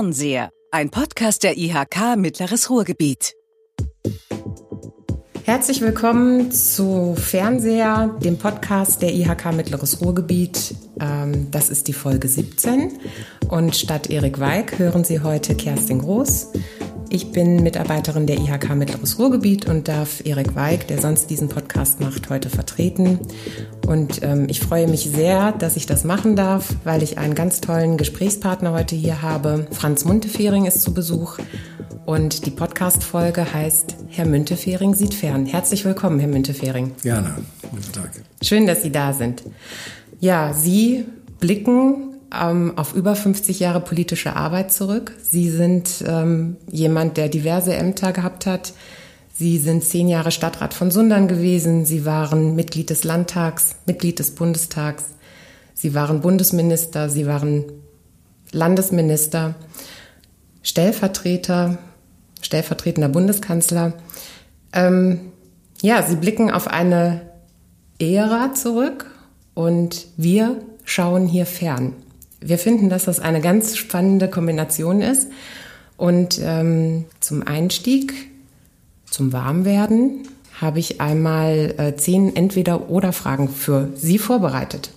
Fernseher, ein Podcast der IHK Mittleres Ruhrgebiet. Herzlich willkommen zu Fernseher, dem Podcast der IHK Mittleres Ruhrgebiet. Ähm, das ist die Folge 17 und statt Erik Weig hören Sie heute Kerstin Groß. Ich bin Mitarbeiterin der IHK Mittleres Ruhrgebiet und darf Erik Weig, der sonst diesen Podcast macht, heute vertreten. Und ähm, ich freue mich sehr, dass ich das machen darf, weil ich einen ganz tollen Gesprächspartner heute hier habe. Franz Muntefering ist zu Besuch und die Podcast-Folge heißt Herr Müntefering sieht fern. Herzlich willkommen, Herr Müntefering. Gerne. Guten Tag. Schön, dass Sie da sind. Ja, Sie blicken ähm, auf über 50 Jahre politische Arbeit zurück. Sie sind ähm, jemand, der diverse Ämter gehabt hat. Sie sind zehn Jahre Stadtrat von Sundern gewesen. Sie waren Mitglied des Landtags, Mitglied des Bundestags. Sie waren Bundesminister. Sie waren Landesminister, Stellvertreter, stellvertretender Bundeskanzler. Ähm, ja, Sie blicken auf eine Ära zurück und wir schauen hier fern wir finden, dass das eine ganz spannende Kombination ist. Und ähm, zum Einstieg, zum Warmwerden, habe ich einmal äh, zehn Entweder-Oder-Fragen für Sie vorbereitet.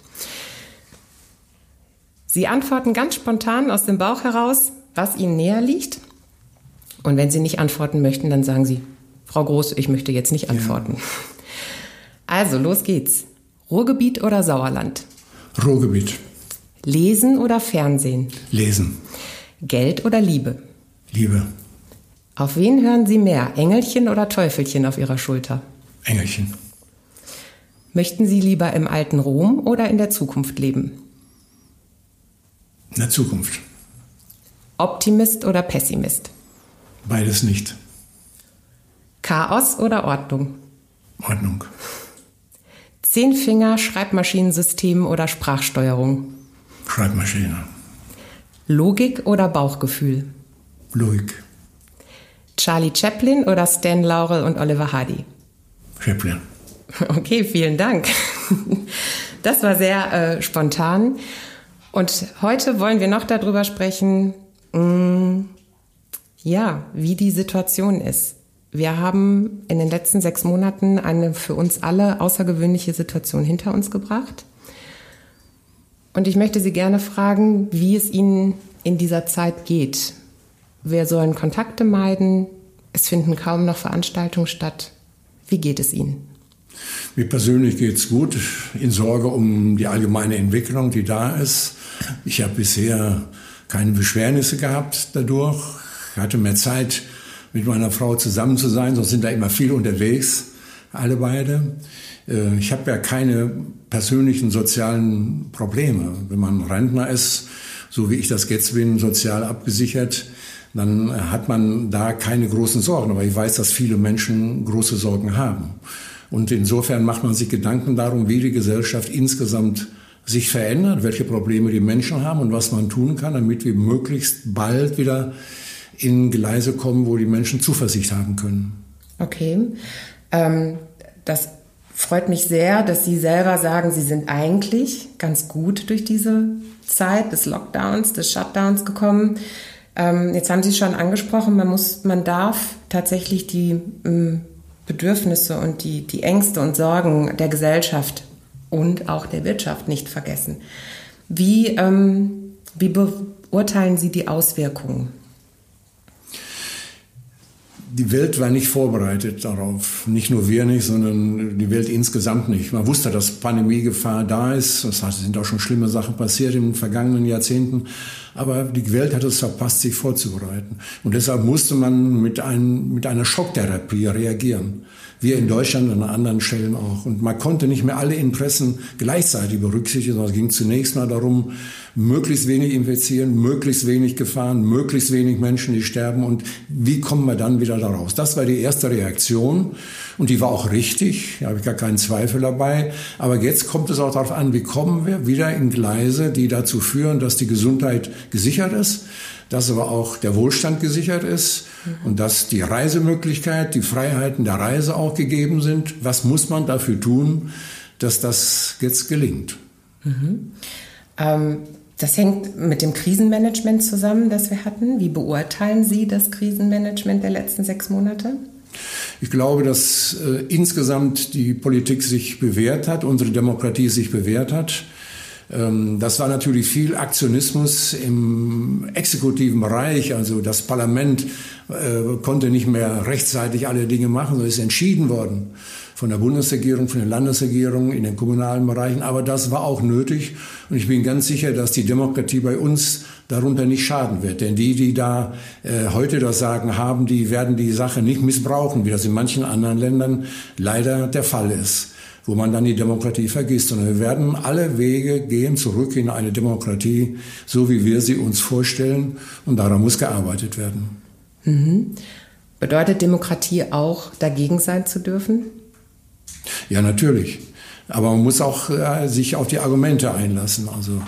Sie antworten ganz spontan aus dem Bauch heraus, was Ihnen näher liegt. Und wenn Sie nicht antworten möchten, dann sagen Sie, Frau Groß, ich möchte jetzt nicht antworten. Ja. Also, los geht's. Ruhrgebiet oder Sauerland? Ruhrgebiet. Lesen oder Fernsehen? Lesen. Geld oder Liebe? Liebe. Auf wen hören Sie mehr, Engelchen oder Teufelchen auf Ihrer Schulter? Engelchen. Möchten Sie lieber im alten Rom oder in der Zukunft leben? In der Zukunft. Optimist oder Pessimist? Beides nicht. Chaos oder Ordnung? Ordnung. Zehnfinger, Schreibmaschinensystem oder Sprachsteuerung? Schreibmaschine. Logik oder Bauchgefühl? Logik. Charlie Chaplin oder Stan Laurel und Oliver Hardy? Chaplin. Okay, vielen Dank. Das war sehr äh, spontan. Und heute wollen wir noch darüber sprechen, mh, mm, ja, wie die Situation ist. Wir haben in den letzten sechs Monaten eine für uns alle außergewöhnliche Situation hinter uns gebracht. Und ich möchte Sie gerne fragen, wie es Ihnen in dieser Zeit geht. Wir sollen Kontakte meiden. Es finden kaum noch Veranstaltungen statt. Wie geht es Ihnen? Mir persönlich geht es gut. In Sorge um die allgemeine Entwicklung, die da ist. Ich habe bisher keine Beschwernisse gehabt dadurch. Ich hatte mehr Zeit, mit meiner Frau zusammen zu sein, sonst sind da immer viel unterwegs, alle beide. Äh, ich habe ja keine persönlichen sozialen Probleme. Wenn man Rentner ist, so wie ich das jetzt bin, sozial abgesichert, dann hat man da keine großen Sorgen. Aber ich weiß, dass viele Menschen große Sorgen haben. Und insofern macht man sich Gedanken darum, wie die Gesellschaft insgesamt sich verändert, welche Probleme die Menschen haben und was man tun kann, damit wir möglichst bald wieder in Gleise kommen, wo die Menschen Zuversicht haben können. Okay. Ähm, das freut mich sehr, dass Sie selber sagen, Sie sind eigentlich ganz gut durch diese Zeit des Lockdowns, des Shutdowns gekommen. Ähm, jetzt haben Sie schon angesprochen, man muss, man darf tatsächlich die ähm, Bedürfnisse und die, die Ängste und Sorgen der Gesellschaft und auch der Wirtschaft nicht vergessen. Wie, ähm, wie beurteilen Sie die Auswirkungen? Die Welt war nicht vorbereitet darauf. Nicht nur wir nicht, sondern die Welt insgesamt nicht. Man wusste, dass Pandemiegefahr da ist. Das heißt, es sind auch schon schlimme Sachen passiert in den vergangenen Jahrzehnten. Aber die Welt hat es verpasst, sich vorzubereiten. Und deshalb musste man mit, ein, mit einer Schocktherapie reagieren. Wir in Deutschland und an anderen Stellen auch. Und man konnte nicht mehr alle Interessen gleichzeitig berücksichtigen, sondern es ging zunächst mal darum, möglichst wenig infizieren, möglichst wenig Gefahren, möglichst wenig Menschen, die sterben und wie kommen wir dann wieder daraus? Das war die erste Reaktion und die war auch richtig, da habe ich gar keinen Zweifel dabei. Aber jetzt kommt es auch darauf an, wie kommen wir wieder in Gleise, die dazu führen, dass die Gesundheit gesichert ist, dass aber auch der Wohlstand gesichert ist und dass die Reisemöglichkeit, die Freiheiten der Reise auch gegeben sind. Was muss man dafür tun, dass das jetzt gelingt? Mhm. Ähm Das hängt mit dem Krisenmanagement zusammen, das wir hatten. Wie beurteilen Sie das Krisenmanagement der letzten sechs Monate? Ich glaube, dass äh, insgesamt die Politik sich bewährt hat, unsere Demokratie sich bewährt hat. Ähm, das war natürlich viel Aktionismus im exekutiven Bereich. Also das Parlament äh, konnte nicht mehr rechtzeitig alle Dinge machen, sondern ist entschieden worden von der Bundesregierung, von den Landesregierungen in den kommunalen Bereichen. Aber das war auch nötig. Und ich bin ganz sicher, dass die Demokratie bei uns darunter nicht schaden wird. Denn die, die da äh, heute das Sagen haben, die werden die Sache nicht missbrauchen, wie das in manchen anderen Ländern leider der Fall ist wo man dann die Demokratie vergisst. Sondern wir werden alle Wege gehen zurück in eine Demokratie, so wie wir sie uns vorstellen. Und daran muss gearbeitet werden. Mhm. Bedeutet Demokratie auch, dagegen sein zu dürfen? Ja, natürlich. Aber man muss auch äh, sich auf die Argumente einlassen. Also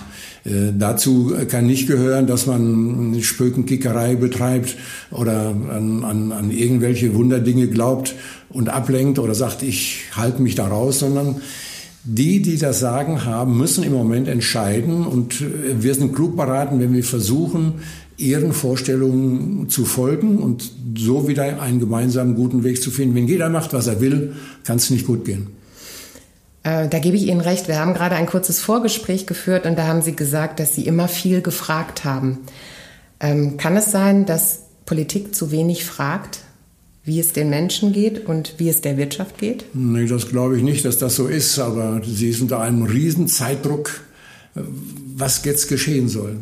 äh, dazu kann nicht gehören, dass man Spökenkickerei betreibt oder an, an, an irgendwelche Wunderdinge glaubt und ablenkt oder sagt, ich halte mich da raus, sondern die, die das Sagen haben, müssen im Moment entscheiden und äh, wir sind klug beraten, wenn wir versuchen, ihren Vorstellungen zu folgen und so wieder einen gemeinsamen guten Weg zu finden. Wenn jeder macht, was er will, kann es nicht gut gehen. Äh, da gebe ich Ihnen recht. Wir haben gerade ein kurzes Vorgespräch geführt und da haben Sie gesagt, dass Sie immer viel gefragt haben. Ähm, kann es sein, dass Politik zu wenig fragt, wie es den Menschen geht und wie es der Wirtschaft geht? Nee, das glaube ich nicht, dass das so ist. Aber Sie sind unter einem riesen Zeitdruck, äh, was jetzt geschehen soll.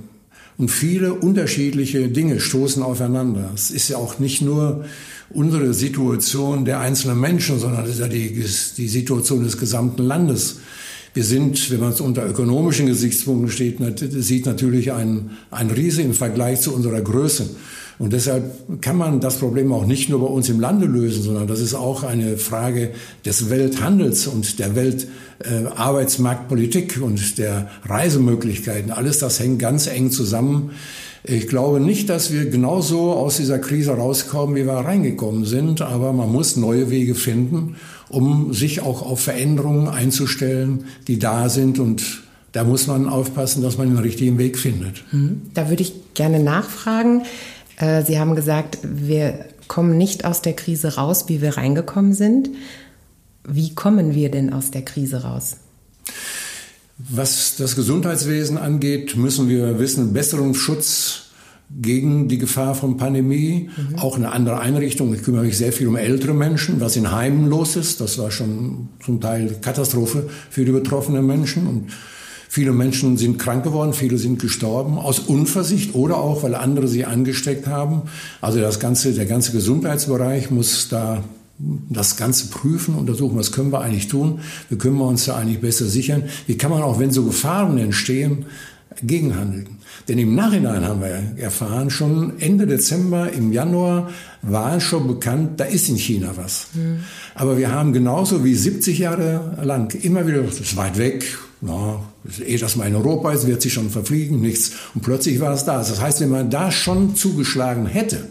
Und viele unterschiedliche Dinge stoßen aufeinander. Es ist ja auch nicht nur unsere Situation der einzelnen Menschen, sondern es ist ja die, die Situation des gesamten Landes. Wir sind, wenn man es unter ökonomischen Gesichtspunkten steht, sieht natürlich ein, ein Riese im Vergleich zu unserer Größe. Und deshalb kann man das Problem auch nicht nur bei uns im Lande lösen, sondern das ist auch eine Frage des Welthandels und der Weltarbeitsmarktpolitik äh, und der Reisemöglichkeiten. Alles das hängt ganz eng zusammen. Ich glaube nicht, dass wir genauso aus dieser Krise rauskommen, wie wir reingekommen sind, aber man muss neue Wege finden, um sich auch auf Veränderungen einzustellen, die da sind und da muss man aufpassen, dass man den richtigen Weg findet. Mhm. Da würde ich gerne nachfragen. Äh, Sie haben gesagt, wir kommen nicht aus der Krise raus, wie wir reingekommen sind. Wie kommen wir denn aus der Krise raus? Was das Gesundheitswesen angeht, müssen wir wissen, besseren Schutz gegen die Gefahr von Pandemie, mhm. auch eine andere Einrichtung. Ich kümmere mich sehr viel um ältere Menschen, was in Heimen los ist. Das war schon zum Teil Katastrophe für die betroffenen Menschen und Viele Menschen sind krank geworden, viele sind gestorben aus Unversicht oder auch, weil andere sie angesteckt haben. Also das ganze, der ganze Gesundheitsbereich muss da das Ganze prüfen, untersuchen, was können wir eigentlich tun, wie können wir uns da eigentlich besser sichern, wie kann man auch, wenn so Gefahren entstehen, gegenhandeln. Denn im Nachhinein haben wir erfahren, schon Ende Dezember, im Januar war schon bekannt, da ist in China was. Mhm. Aber wir haben genauso wie 70 Jahre lang immer wieder, das ist weit weg, na, eh das mal in Europa ist, wird sich schon verfliegen, nichts. Und plötzlich war es da. Das heißt, wenn man da schon zugeschlagen hätte,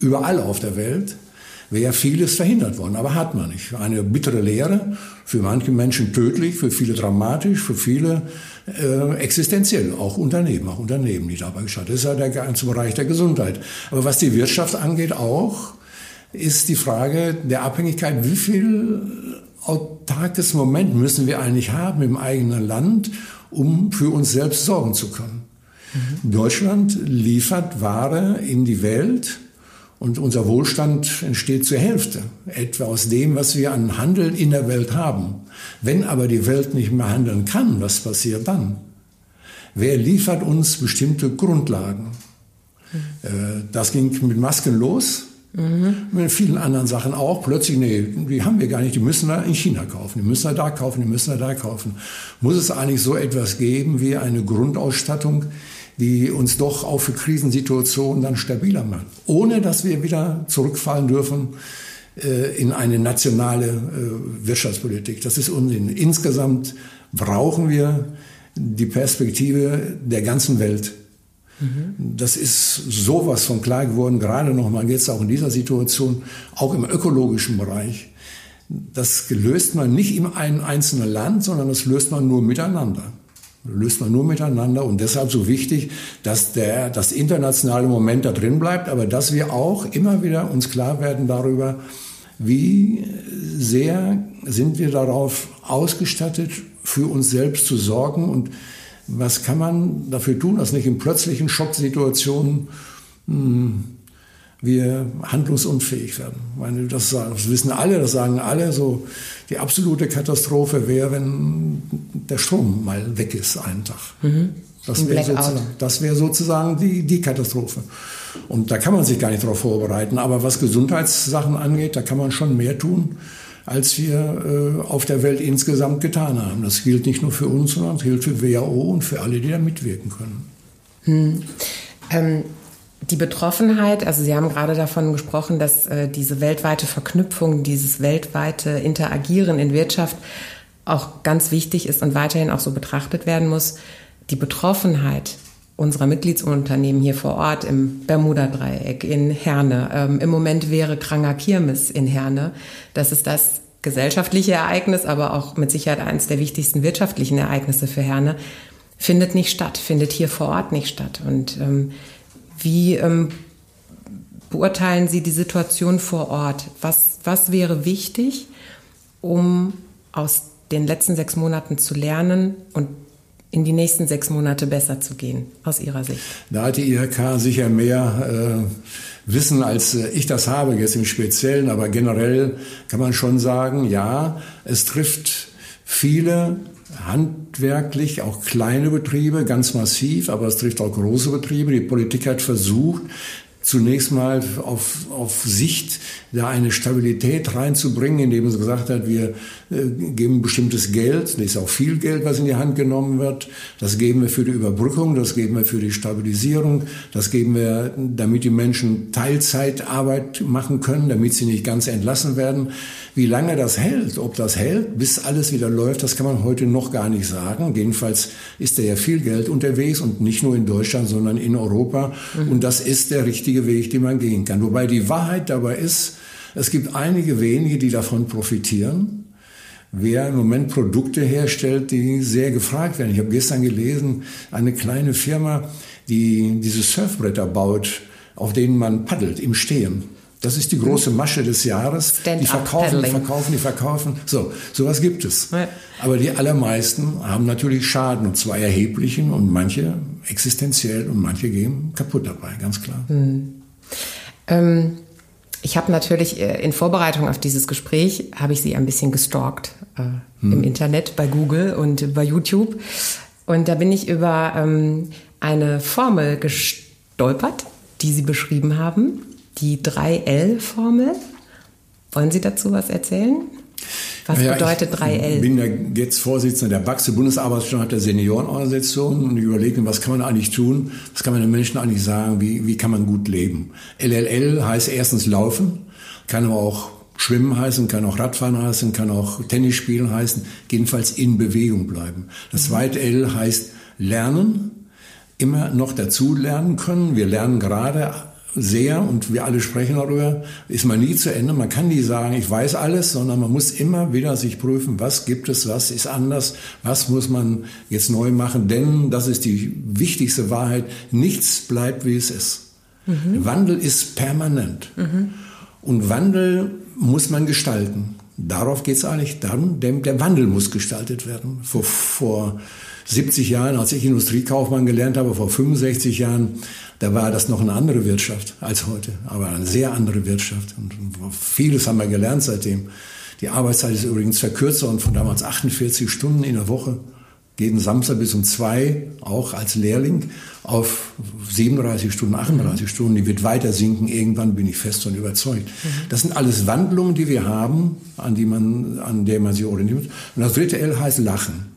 überall auf der Welt, wäre vieles verhindert worden. Aber hat man nicht. Eine bittere Lehre, für manche Menschen tödlich, für viele dramatisch, für viele äh, existenziell, auch Unternehmen, auch Unternehmen, die dabei geschaut. Das ist ja der ganze Bereich der Gesundheit. Aber was die Wirtschaft angeht auch, ist die Frage der Abhängigkeit, wie viel autarkes Moment müssen wir eigentlich haben im eigenen Land, um für uns selbst sorgen zu können. Mhm. Deutschland liefert Ware in die Welt und unser Wohlstand entsteht zur Hälfte, etwa aus dem, was wir an Handel in der Welt haben. Wenn aber die Welt nicht mehr handeln kann, was passiert dann? Wer liefert uns bestimmte Grundlagen? Mhm. Das ging mit Masken los. Mhm. Mit vielen anderen Sachen auch. Plötzlich, nee, die haben wir gar nicht, die müssen wir in China kaufen, die müssen wir da kaufen, die müssen wir da kaufen. Muss es eigentlich so etwas geben wie eine Grundausstattung, die uns doch auch für Krisensituationen dann stabiler macht, ohne dass wir wieder zurückfallen dürfen äh, in eine nationale äh, Wirtschaftspolitik. Das ist Unsinn. Insgesamt brauchen wir die Perspektive der ganzen Welt. Mhm. Das ist sowas von klar geworden, gerade nochmal jetzt auch in dieser Situation, auch im ökologischen Bereich. Das löst man nicht in einem einzelnen Land, sondern das löst man nur miteinander. Löst man nur miteinander und deshalb so wichtig, dass der, das internationale Moment da drin bleibt, aber dass wir auch immer wieder uns klar werden darüber, wie sehr sind wir darauf ausgestattet, für uns selbst zu sorgen und was kann man dafür tun, dass nicht in plötzlichen Schocksituationen mh, hm, wir handlungsunfähig werden. Ich meine, das, das, wissen alle, das sagen alle. So die absolute Katastrophe wäre, wenn der Strom mal weg ist einen Tag. Mhm. Das wäre sozusagen, das wär sozusagen die, die Katastrophe. Und da kann man sich gar nicht darauf vorbereiten. Aber was Gesundheitssachen angeht, da kann man schon mehr tun, als wir äh, auf der Welt insgesamt getan haben. Das gilt nicht nur für uns, sondern das gilt für WHO und für alle, die da mitwirken können. Hm. Ähm die Betroffenheit, also Sie haben gerade davon gesprochen, dass äh, diese weltweite Verknüpfung, dieses weltweite Interagieren in Wirtschaft auch ganz wichtig ist und weiterhin auch so betrachtet werden muss. Die Betroffenheit unserer Mitgliedsunternehmen hier vor Ort im Bermuda-Dreieck, in Herne. Ähm, Im Moment wäre Kranger Kirmes in Herne. Das ist das gesellschaftliche Ereignis, aber auch mit Sicherheit eines der wichtigsten wirtschaftlichen Ereignisse für Herne. Findet nicht statt, findet hier vor Ort nicht statt. Und ähm, wie ähm, beurteilen Sie die Situation vor Ort? Was, was wäre wichtig, um aus den letzten sechs Monaten zu lernen und in die nächsten sechs Monate besser zu gehen, aus Ihrer Sicht? Da hat die IHK sicher mehr äh, Wissen, als äh, ich das habe, jetzt im Speziellen. Aber generell kann man schon sagen, ja, es trifft viele handwerklich, auch kleine Betriebe, ganz massiv, aber es trifft auch große Betriebe. Die Politik hat versucht, zunächst mal auf, auf Sicht da eine Stabilität reinzubringen, indem es gesagt hat, wir äh, geben bestimmtes Geld, das ist auch viel Geld, was in die Hand genommen wird, das geben wir für die Überbrückung, das geben wir für die Stabilisierung, das geben wir, damit die Menschen Teilzeitarbeit machen können, damit sie nicht ganz entlassen werden. Wie lange das hält, ob das hält, bis alles wieder läuft, das kann man heute noch gar nicht sagen. Jedenfalls ist da ja viel Geld unterwegs und nicht nur in Deutschland, sondern in Europa. Mhm. Und das ist der richtige Weg, den man gehen kann. Wobei die Wahrheit dabei ist, es gibt einige wenige, die davon profitieren. Wer im Moment Produkte herstellt, die sehr gefragt werden. Ich habe gestern gelesen, eine kleine Firma, die diese Surfbretter baut, auf denen man paddelt im Stehen. Das ist die große Masche des Jahres. die verkaufen, die verkaufen, die verkaufen. So, sowas gibt es. Ja. Aber die allermeisten haben natürlich Schaden, und zwar erheblichen und manche existenziell und manche gehen kaputt dabei, ganz klar. Hm. Ähm, ich habe natürlich äh, in Vorbereitung auf dieses Gespräch, habe ich sie ein bisschen gestalkt äh, hm. im Internet, bei Google und bei YouTube. Und da bin ich über ähm, eine Formel gestolpert, die Sie beschrieben haben die 3L-Formel. Wollen Sie dazu was erzählen? Was ja, bedeutet 3L? Ich bin ja jetzt Vorsitzender der BAX, der Bundesarbeitsstand der Seniorenorganisation und ich überlege, was kann man eigentlich tun? Was kann man den Menschen eigentlich sagen? Wie, wie kann man gut leben? LLL heißt erstens laufen, kann aber auch Schwimmen heißen, kann auch Radfahren heißen, kann auch Tennis spielen heißen, jedenfalls in Bewegung bleiben. Das zweite L heißt lernen, immer noch dazu lernen können. Wir lernen gerade sehr und wir alle sprechen darüber, ist man nie zu Ende. Man kann nie sagen, ich weiß alles, sondern man muss immer wieder sich prüfen, was gibt es, was ist anders, was muss man jetzt neu machen, denn das ist die wichtigste Wahrheit, nichts bleibt, wie es ist. Mhm. Wandel ist permanent. Mhm. Und Wandel muss man gestalten. Darauf geht es eigentlich dann, denn der Wandel muss gestaltet werden. Vor, vor 70 Jahren, als ich Industriekaufmann gelernt habe, vor 65 Jahren, da war das noch eine andere Wirtschaft als heute, aber eine sehr andere Wirtschaft. Und vieles haben wir gelernt seitdem. Die Arbeitszeit ist übrigens verkürzt und von damals 48 Stunden in der Woche, jeden Samstag bis um zwei, auch als Lehrling, auf 37 Stunden, 38 Stunden. Die wird weiter sinken. Irgendwann bin ich fest und überzeugt. Mhm. Das sind alles Wandlungen, die wir haben, an, die man, an der man sich orientiert. Und das dritte L heißt Lachen.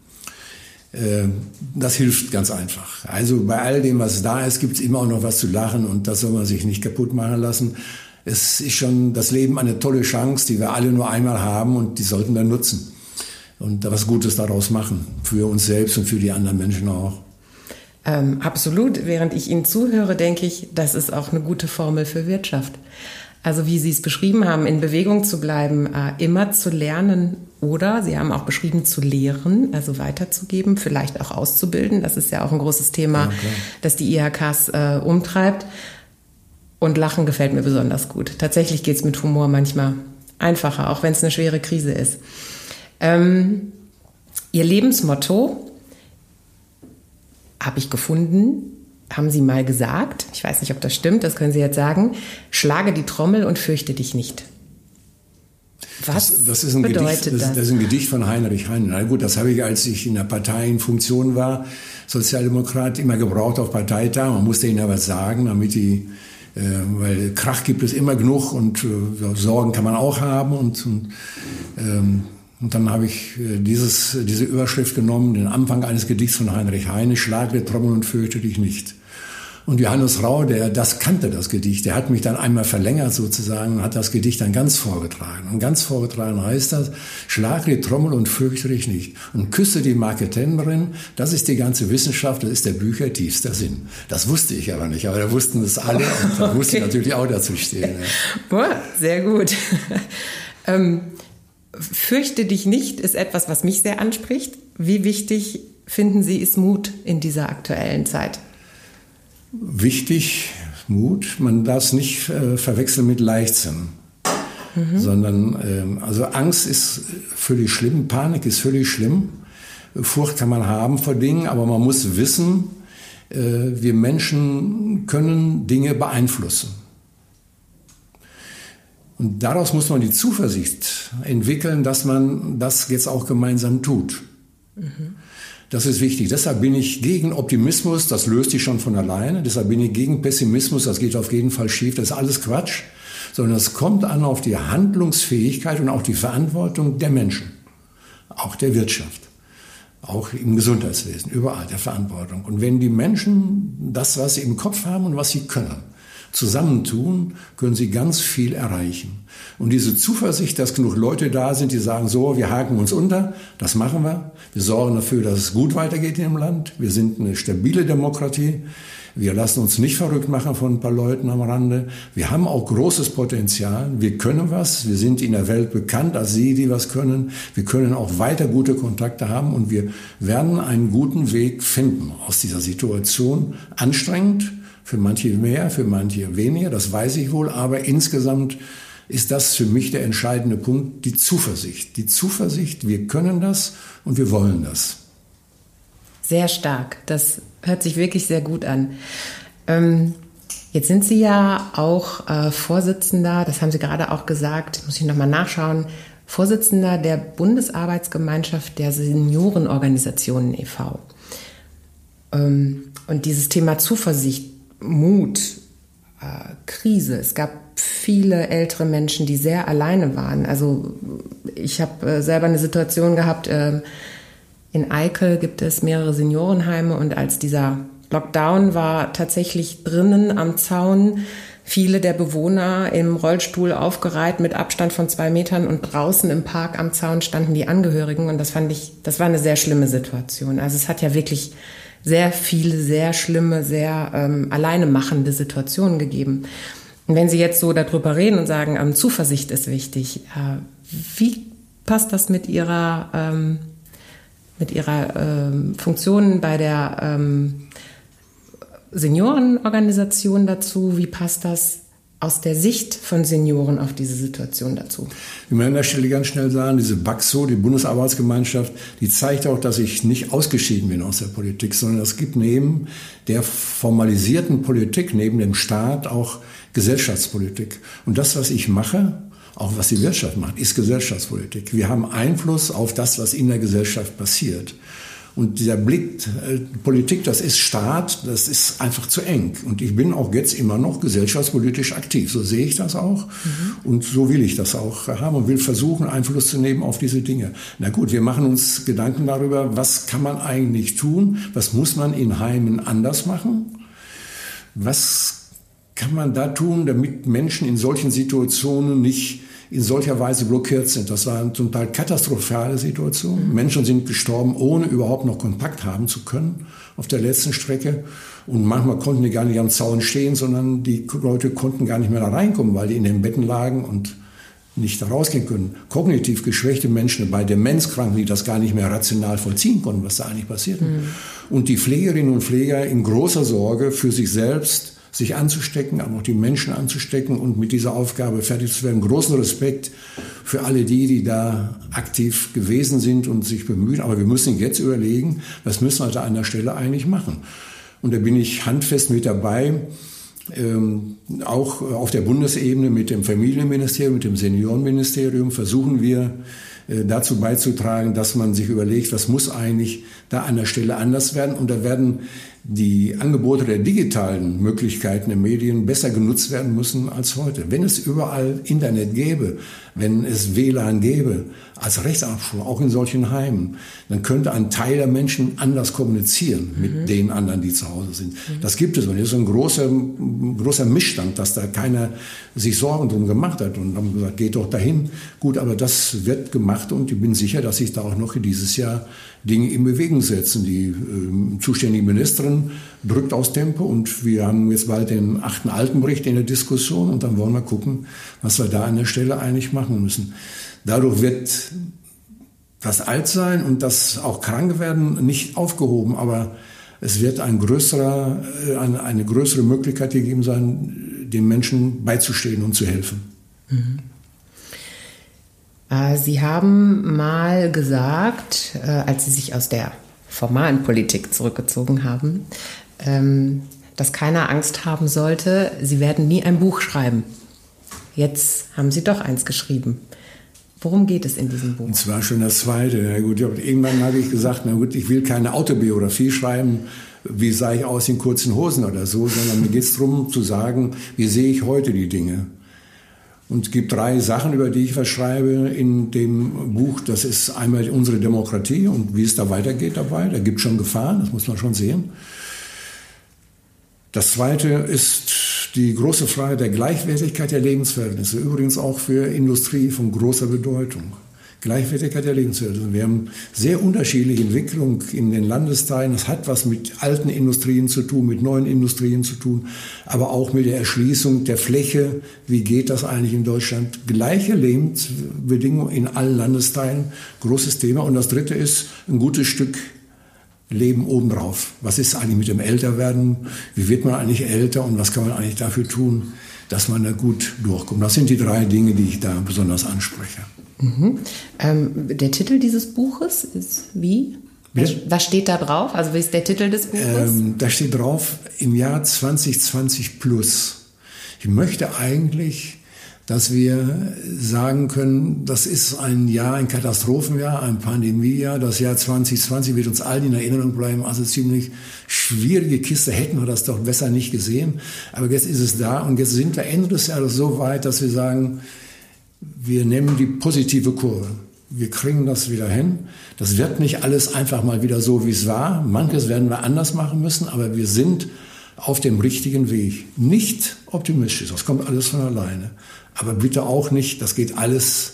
Ähm, das hilft ganz einfach. Also bei all dem, was da ist, gibt es immer auch noch was zu lachen und das soll man sich nicht kaputt machen lassen. Es ist schon das Leben eine tolle Chance, die wir alle nur einmal haben und die sollten wir nutzen und was Gutes daraus machen für uns selbst und für die anderen Menschen auch. Ähm, absolut. Während ich Ihnen zuhöre, denke ich, das ist auch eine gute Formel für Wirtschaft. Also wie Sie es beschrieben haben, in Bewegung zu bleiben, äh, immer zu lernen oder Sie haben auch beschrieben zu lehren, also weiterzugeben, vielleicht auch auszubilden. Das ist ja auch ein großes Thema, ja, das die IHKs äh, umtreibt. Und Lachen gefällt mir besonders gut. Tatsächlich geht es mit Humor manchmal einfacher, auch wenn es eine schwere Krise ist. Ähm, Ihr Lebensmotto habe ich gefunden, haben Sie mal gesagt, ich weiß nicht, ob das stimmt, das können Sie jetzt sagen, schlage die Trommel und fürchte dich nicht. Was das, das ist ein bedeutet Gedicht, das? Das ist ein Gedicht von Heinrich Heine. Na gut, das habe ich, als ich in der Partei in Funktion war, Sozialdemokrat, immer gebraucht auf Parteitag. Man musste ihnen ja was sagen, damit die, äh, weil Krach gibt es immer genug und äh, Sorgen kann man auch haben und, und ähm, und dann habe ich äh, dieses, diese Überschrift genommen, den Anfang eines Gedichts von Heinrich Heine, Schlage Trommel und fürchte dich nicht. Und Johannes Rau, der das kannte, das Gedicht, der hat mich dann einmal verlängert sozusagen und hat das Gedicht dann ganz vorgetragen. Und ganz vorgetragen heißt das, schlage die Trommel und fürchte dich nicht. Und küsse die Marketenderin, das ist die ganze Wissenschaft, das ist der Bücher tiefster Sinn. Das wusste ich aber nicht, aber da wussten das alle und da musste ich natürlich auch dazu stehen. Ja. Boah, sehr gut. ähm, fürchte dich nicht ist etwas, was mich sehr anspricht. Wie wichtig finden Sie ist Mut in dieser aktuellen Zeit? wichtig, Mut, man darf es nicht äh, verwechseln mit Leichtsinn. Mhm. Sondern, ähm, also Angst ist völlig schlimm, Panik ist völlig schlimm. Furcht kann man haben vor Dingen, aber man muss wissen, äh, wir Menschen können Dinge beeinflussen. Und daraus muss man die Zuversicht entwickeln, dass man das jetzt auch gemeinsam tut. Mhm. Das ist wichtig. Deshalb bin ich gegen Optimismus, das löst sich schon von alleine. Deshalb bin ich gegen Pessimismus, das geht auf jeden Fall schief. Das ist alles Quatsch. Sondern es kommt an auf die Handlungsfähigkeit und auch die Verantwortung der Menschen. Auch der Wirtschaft. Auch im Gesundheitswesen. Überall der Verantwortung. Und wenn die Menschen das, was sie im Kopf haben und was sie können, zusammentun, können sie ganz viel erreichen. Und diese Zuversicht, dass genug Leute da sind, die sagen, so, wir haken uns unter, das machen wir. Wir sorgen dafür, dass es gut weitergeht in dem Land. Wir sind eine stabile Demokratie. Wir lassen uns nicht verrückt machen von ein paar Leuten am Rande. Wir haben auch großes Potenzial. Wir können was. Wir sind in der Welt bekannt als Sie, die was können. Wir können auch weiter gute Kontakte haben und wir werden einen guten Weg finden aus dieser Situation. Anstrengend, für manche mehr, für manche weniger, das weiß ich wohl, aber insgesamt ist das für mich der entscheidende Punkt, die Zuversicht. Die Zuversicht, wir können das und wir wollen das. Sehr stark. Das hört sich wirklich sehr gut an. Ähm, jetzt sind Sie ja auch äh, Vorsitzender, das haben Sie gerade auch gesagt, muss ich nochmal nachschauen, Vorsitzender der Bundesarbeitsgemeinschaft der Seniorenorganisationen e.V. Ähm, und dieses Thema Zuversicht Mut, äh, Krise. Es gab viele ältere Menschen, die sehr alleine waren. Also ich habe äh, selber eine Situation gehabt, äh, in Eickel gibt es mehrere Seniorenheime und als dieser Lockdown war tatsächlich drinnen am Zaun viele der Bewohner im Rollstuhl aufgereiht mit Abstand von zwei Metern und draußen im Park am Zaun standen die Angehörigen und das fand ich, das war eine sehr schlimme Situation. Also es hat ja wirklich sehr viele, sehr schlimme, sehr ähm, alleine machende Situationen gegeben. Und wenn Sie jetzt so darüber reden und sagen, ähm, Zuversicht ist wichtig, äh, wie passt das mit Ihrer, ähm, mit Ihrer ähm, Funktion bei der ähm, Seniorenorganisation dazu? Wie passt das aus der Sicht von Senioren auf diese Situation dazu? Ich möchte an der Stelle ganz schnell sagen, diese BAXO, die Bundesarbeitsgemeinschaft, die zeigt auch, dass ich nicht ausgeschieden bin aus der Politik, sondern es gibt neben der formalisierten Politik, neben dem Staat auch Gesellschaftspolitik. Und das, was ich mache, auch was die Wirtschaft macht, ist Gesellschaftspolitik. Wir haben Einfluss auf das, was in der Gesellschaft passiert. Und dieser Blick, äh, Politik, das ist Staat, das ist einfach zu eng. Und ich bin auch jetzt immer noch gesellschaftspolitisch aktiv. So sehe ich das auch. Mhm. Und so will ich das auch haben und will versuchen, Einfluss zu nehmen auf diese Dinge. Na gut, wir machen uns Gedanken darüber, was kann man eigentlich tun? Was muss man in Heimen anders machen? Was kann man da tun, damit Menschen in solchen Situationen nicht in solcher Weise blockiert sind. Das war eine zum Teil katastrophale Situation. Mhm. Menschen sind gestorben, ohne überhaupt noch Kontakt haben zu können auf der letzten Strecke. Und manchmal konnten die gar nicht am Zaun stehen, sondern die Leute konnten gar nicht mehr da reinkommen, weil die in den Betten lagen und nicht da rausgehen können. Kognitiv geschwächte Menschen, bei Demenzkranken, die das gar nicht mehr rational vollziehen konnten, was da eigentlich passiert. Mhm. Und die Pflegerinnen und Pfleger in großer Sorge für sich selbst, sich anzustecken, aber auch die Menschen anzustecken und mit dieser Aufgabe fertig zu werden. Großen Respekt für alle die, die da aktiv gewesen sind und sich bemühen. Aber wir müssen jetzt überlegen, was müssen wir da an der Stelle eigentlich machen. Und da bin ich handfest mit dabei. Ähm, auch auf der Bundesebene mit dem Familienministerium, mit dem Seniorenministerium versuchen wir äh, dazu beizutragen, dass man sich überlegt, was muss eigentlich da an der Stelle anders werden. Und da werden die Angebote der digitalen Möglichkeiten der Medien besser genutzt werden müssen als heute. Wenn es überall Internet gäbe, wenn es WLAN gäbe, als Rechtsabschluss, auch in solchen Heimen, dann könnte ein Teil der Menschen anders kommunizieren mit mhm. den anderen, die zu Hause sind. Mhm. Das gibt es und das ist ein großer, großer Missstand, dass da keiner sich Sorgen drum gemacht hat und haben gesagt, geht doch dahin. Gut, aber das wird gemacht und ich bin sicher, dass sich da auch noch dieses Jahr Dinge in Bewegung setzen. Die äh, zuständige Ministerin drückt aus Tempo und wir haben jetzt bald den achten Altenbericht in der Diskussion und dann wollen wir gucken, was wir da an der Stelle eigentlich machen müssen. Dadurch wird das Altsein und das auch Krankwerden nicht aufgehoben, aber es wird ein größerer, äh, eine, eine größere Möglichkeit gegeben sein, den Menschen beizustehen und zu helfen. Mhm. Äh, Sie haben mal gesagt, äh, als Sie sich aus der formalen Politik zurückgezogen haben, ähm, dass keiner Angst haben sollte, Sie werden nie ein Buch schreiben. Jetzt haben Sie doch eins geschrieben. Worum geht es in diesem Buch? Und zwar schon das zweite. Ja, gut, irgendwann habe ich gesagt, na gut, ich will keine Autobiografie schreiben, wie sah ich aus in kurzen Hosen oder so, sondern mir geht es darum zu sagen, wie sehe ich heute die Dinge. Und es gibt drei Sachen, über die ich was schreibe in dem Buch. Das ist einmal unsere Demokratie und wie es da weitergeht dabei. Da gibt es schon Gefahren, das muss man schon sehen. Das zweite ist die große Frage der Gleichwertigkeit der Lebensverhältnisse, übrigens auch für Industrie von großer Bedeutung. Gleichwertigkeit der Lebensverhältnisse. Wir haben sehr unterschiedliche Entwicklungen in den Landesteilen. Das hat was mit alten Industrien zu tun, mit neuen Industrien zu tun, aber auch mit der Erschließung der Fläche. Wie geht das eigentlich in Deutschland? Gleiche Lebensbedingungen in allen Landesteilen, großes Thema. Und das Dritte ist ein gutes Stück Leben obendrauf. Was ist eigentlich mit dem Älterwerden? Wie wird man eigentlich älter und was kann man eigentlich dafür tun, dass man da gut durchkommt? Das sind die drei Dinge, die ich da besonders anspreche. Mhm. Ähm, der Titel dieses Buches ist wie? Was, was steht da drauf? Also wie ist der Titel des Buches? Ähm, da steht drauf im Jahr 2020 plus. Ich möchte eigentlich dass wir sagen können, das ist ein Jahr, ein Katastrophenjahr, ein Pandemiejahr. Das Jahr 2020 wird uns allen in Erinnerung bleiben. Also ziemlich schwierige Kiste, hätten wir das doch besser nicht gesehen. Aber jetzt ist es da und jetzt sind wir Ende des Jahres so weit, dass wir sagen, wir nehmen die positive Kurve. Wir kriegen das wieder hin. Das wird nicht alles einfach mal wieder so, wie es war. Manches werden wir anders machen müssen, aber wir sind auf dem richtigen Weg. Nicht optimistisch, das kommt alles von alleine. Aber bitte auch nicht, das geht alles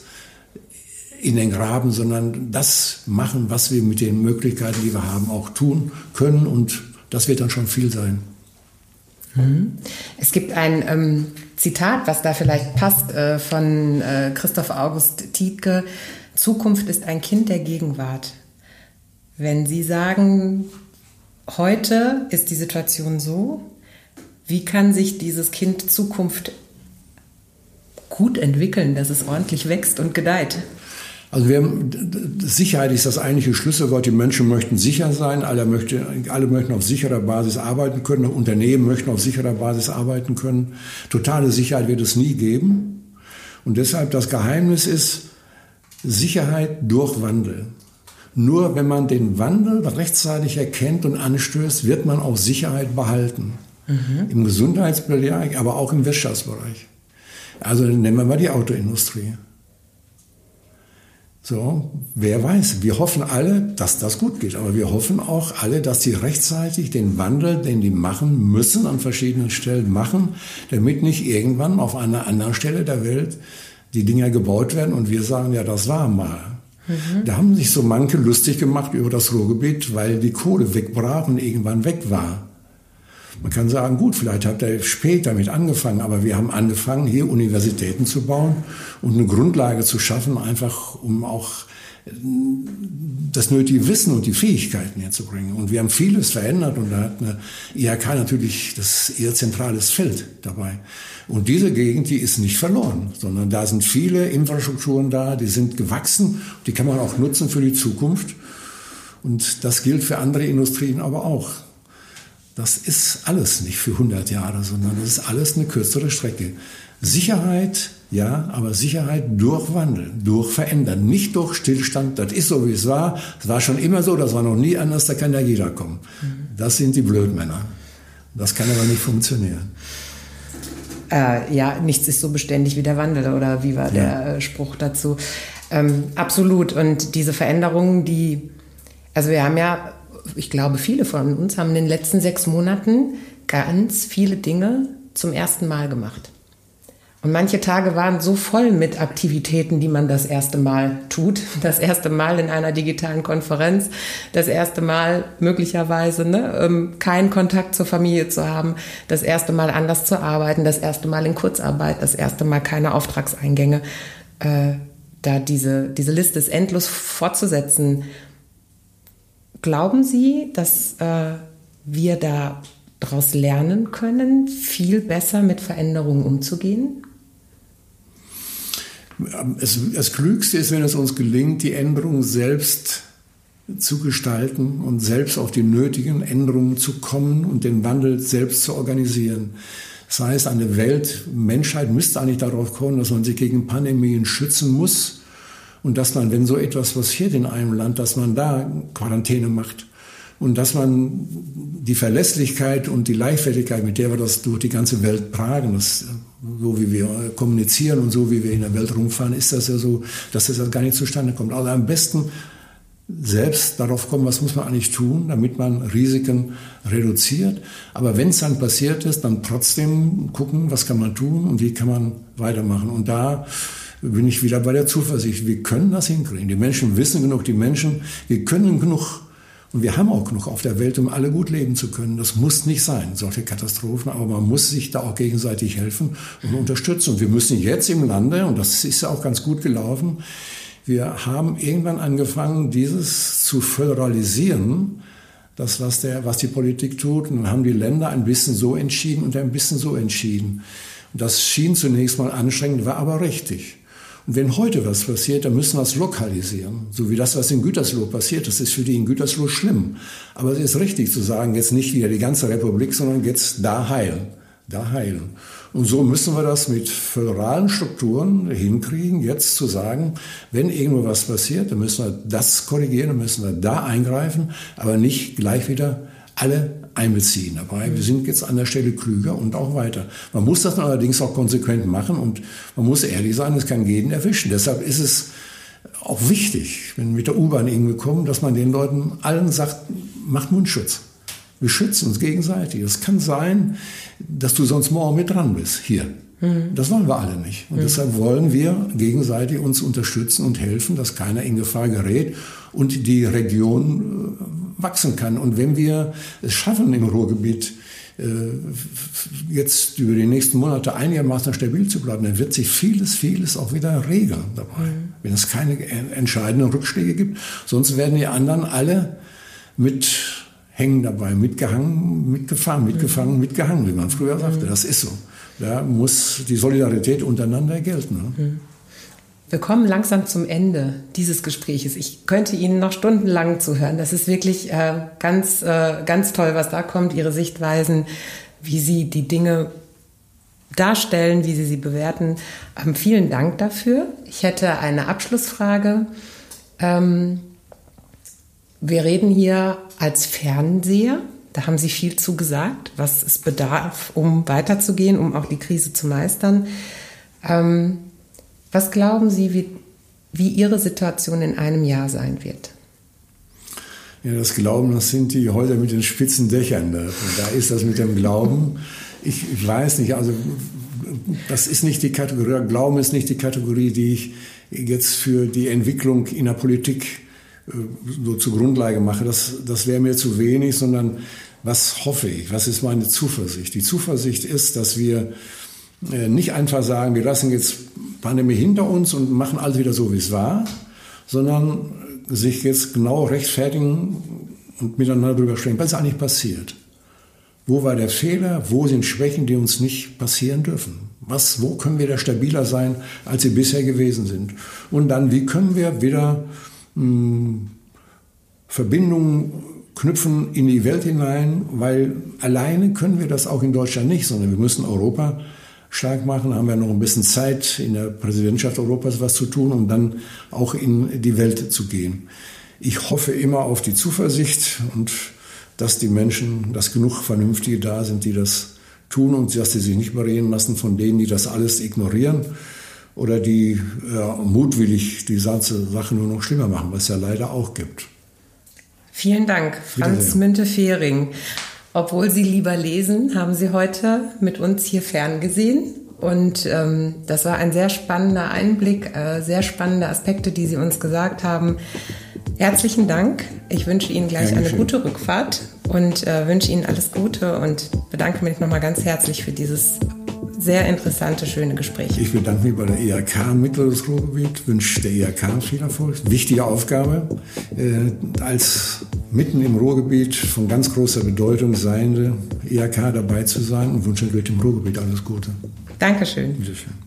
in den Graben, sondern das machen, was wir mit den Möglichkeiten, die wir haben, auch tun können. Und das wird dann schon viel sein. Mhm. Es gibt ein ähm, Zitat, was da vielleicht passt, äh, von äh, Christoph August Tietke. Zukunft ist ein Kind der Gegenwart. Wenn Sie sagen, heute ist die Situation so, wie kann sich dieses Kind Zukunft gut entwickeln, dass es ordentlich wächst und gedeiht? Also wir haben, Sicherheit ist das eigentliche Schlüsselwort. Die Menschen möchten sicher sein. Alle, möchte, alle möchten auf sicherer Basis arbeiten können. Unternehmen möchten auf sicherer Basis arbeiten können. Totale Sicherheit wird es nie geben. Und deshalb das Geheimnis ist Sicherheit durch Wandel. Nur wenn man den Wandel rechtzeitig erkennt und anstößt, wird man auch Sicherheit behalten. Mhm. Im Gesundheitsbereich, aber auch im Wirtschaftsbereich. Also nehmen wir mal die Autoindustrie. So, wer weiß. Wir hoffen alle, dass das gut geht. Aber wir hoffen auch alle, dass sie rechtzeitig den Wandel, den die machen müssen, an verschiedenen Stellen machen, damit nicht irgendwann auf einer anderen Stelle der Welt die Dinger gebaut werden und wir sagen, ja, das war mal. Mhm. Da haben sich so manche lustig gemacht über das Ruhrgebiet, weil die Kohle wegbrach und irgendwann weg war. Man kann sagen, gut, vielleicht hat er später damit angefangen, aber wir haben angefangen, hier Universitäten zu bauen und eine Grundlage zu schaffen, einfach um auch das nötige Wissen und die Fähigkeiten herzubringen. Und wir haben vieles verändert und da hat eine IHK natürlich das eher zentrales Feld dabei. Und diese Gegend, die ist nicht verloren, sondern da sind viele Infrastrukturen da, die sind gewachsen, die kann man auch nutzen für die Zukunft. Und das gilt für andere Industrien aber auch. Das ist alles nicht für 100 Jahre, sondern das ist alles eine kürzere Strecke. Sicherheit, ja, aber Sicherheit durch Wandel, durch Verändern, nicht durch Stillstand. Das ist so, wie es war. Es war schon immer so, das war noch nie anders, da kann ja jeder kommen. Das sind die Blödmänner. Das kann aber nicht funktionieren. Äh, ja, nichts ist so beständig wie der Wandel, oder wie war ja. der äh, Spruch dazu? Ähm, absolut. Und diese Veränderungen, die, also wir haben ja, ich glaube, viele von uns haben in den letzten sechs Monaten ganz viele Dinge zum ersten Mal gemacht. Und manche Tage waren so voll mit Aktivitäten, die man das erste Mal tut. Das erste Mal in einer digitalen Konferenz, das erste Mal möglicherweise ne, ähm, keinen Kontakt zur Familie zu haben, das erste Mal anders zu arbeiten, das erste Mal in Kurzarbeit, das erste Mal keine Auftragseingänge. Äh, da diese, diese Liste ist endlos fortzusetzen. Glauben Sie, dass äh, wir da daraus lernen können, viel besser mit Veränderungen umzugehen? Es, das Klügste ist, wenn es uns gelingt, die Änderungen selbst zu gestalten und selbst auf die nötigen Änderungen zu kommen und den Wandel selbst zu organisieren. Das heißt, eine Welt, Menschheit müsste eigentlich darauf kommen, dass man sich gegen Pandemien schützen muss und dass man, wenn so etwas passiert in einem Land, dass man da Quarantäne macht und dass man die Verlässlichkeit und die Leichtfertigkeit, mit der wir das durch die ganze Welt tragen, das so wie wir kommunizieren und so wie wir in der Welt rumfahren, ist das ja so, dass das gar nicht zustande kommt. Also am besten selbst darauf kommen, was muss man eigentlich tun, damit man Risiken reduziert. Aber wenn es dann passiert ist, dann trotzdem gucken, was kann man tun und wie kann man weitermachen. Und da bin ich wieder bei der Zuversicht. Wir können das hinkriegen. Die Menschen wissen genug, die Menschen, wir können genug und wir haben auch genug auf der Welt, um alle gut leben zu können. Das muss nicht sein, solche Katastrophen, aber man muss sich da auch gegenseitig helfen und unterstützen. Und wir müssen jetzt im Lande, und das ist ja auch ganz gut gelaufen, wir haben irgendwann angefangen, dieses zu föderalisieren, das, was, der, was die Politik tut. Und dann haben die Länder ein bisschen so entschieden und ein bisschen so entschieden. Und das schien zunächst mal anstrengend, war aber richtig. Und wenn heute was passiert, dann müssen wir es lokalisieren. So wie das, was in Gütersloh passiert, das ist für die in Gütersloh schlimm. Aber es ist richtig zu sagen, jetzt nicht wieder die ganze Republik, sondern jetzt da heilen. Da heilen. Und so müssen wir das mit föderalen Strukturen hinkriegen, jetzt zu sagen, wenn irgendwo was passiert, dann müssen wir das korrigieren, dann müssen wir da eingreifen, aber nicht gleich wieder alle einbeziehen dabei. Wir sind jetzt an der Stelle klüger und auch weiter. Man muss das allerdings auch konsequent machen und man muss ehrlich sein, es kann jeden erwischen. Deshalb ist es auch wichtig, wenn mit der U-Bahn irgendwie kommen, dass man den Leuten allen sagt, macht Mundschutz. Wir schützen uns gegenseitig. Es kann sein, dass du sonst morgen mit dran bist, hier. Mhm. Das wollen wir alle nicht. Und mhm. deshalb wollen wir gegenseitig uns unterstützen und helfen, dass keiner in Gefahr gerät und die Region äh, wachsen kann. Und wenn wir es schaffen, im Ruhrgebiet äh, jetzt über die nächsten Monate einigermaßen stabil zu bleiben, dann wird sich vieles, vieles auch wieder regeln dabei. Mhm. Wenn es keine entscheidenden Rückschläge gibt. Sonst werden die anderen alle mit hängen dabei, mitgehangen, mitgefahren, mitgefangen, mitgehangen, wie man früher sagte. Das ist so. Da muss die Solidarität untereinander gelten. Ne? Wir kommen langsam zum Ende dieses Gespräches. Ich könnte Ihnen noch stundenlang zuhören. Das ist wirklich äh, ganz, äh, ganz toll, was da kommt. Ihre Sichtweisen, wie Sie die Dinge darstellen, wie Sie sie bewerten. Ähm, vielen Dank dafür. Ich hätte eine Abschlussfrage. Ähm, wir reden hier als Fernseher da haben Sie viel zu gesagt, was es bedarf, um weiterzugehen, um auch die Krise zu meistern. Ähm, was glauben Sie, wie, wie Ihre Situation in einem Jahr sein wird? Ja, das Glauben, das sind die Häuser mit den spitzen Dächern. Da, da ist das mit dem Glauben. Ich, ich weiß nicht, also das ist nicht die Kategorie, Glauben ist nicht die Kategorie, die ich jetzt für die Entwicklung in der Politik so zur Grundlage mache. Das, das wäre mir zu wenig, sondern was hoffe ich? Was ist meine Zuversicht? Die Zuversicht ist, dass wir äh, nicht einfach sagen, wir lassen jetzt Pandemie hinter uns und machen alles wieder so, wie es war, sondern sich jetzt genau rechtfertigen und miteinander darüber sprechen, was ist eigentlich passiert? Wo war der Fehler? Wo sind Schwächen, die uns nicht passieren dürfen? Was, wo können wir da stabiler sein, als sie bisher gewesen sind? Und dann, wie können wir wieder mh, hm, Verbindungen knüpfen in die Welt hinein? Weil alleine können wir das auch in Deutschland nicht, sondern wir müssen Europa stark machen. Haben wir noch ein bisschen Zeit in der Präsidentschaft Europas was zu tun, um dann auch in die Welt zu gehen. Ich hoffe immer auf die Zuversicht und dass die Menschen, dass genug Vernünftige da sind, die das tun und dass sie sich nicht bereden lassen von denen, die das alles ignorieren oder die ja, mutwillig die ganze Sache nur noch schlimmer machen, was es ja leider auch gibt. Vielen Dank, Franz Münte-Fehring. Obwohl Sie lieber lesen, haben Sie heute mit uns hier ferngesehen. Und ähm, das war ein sehr spannender Einblick, äh, sehr spannende Aspekte, die Sie uns gesagt haben. Herzlichen Dank. Ich wünsche Ihnen gleich Dankeschön. eine gute Rückfahrt und äh, wünsche Ihnen alles Gute und bedanke mich nochmal ganz herzlich für dieses sehr interessante, schöne Gespräch. Ich bedanke mich bei der IHK Mittleres Ruhrgebiet, wünsche der IHK viel Erfolg. Wichtige Aufgabe, äh, als mitten im Ruhrgebiet von ganz großer Bedeutung seiende IHK dabei zu sein und wünsche natürlich dem Ruhrgebiet alles Gute. Dankeschön. Bitteschön.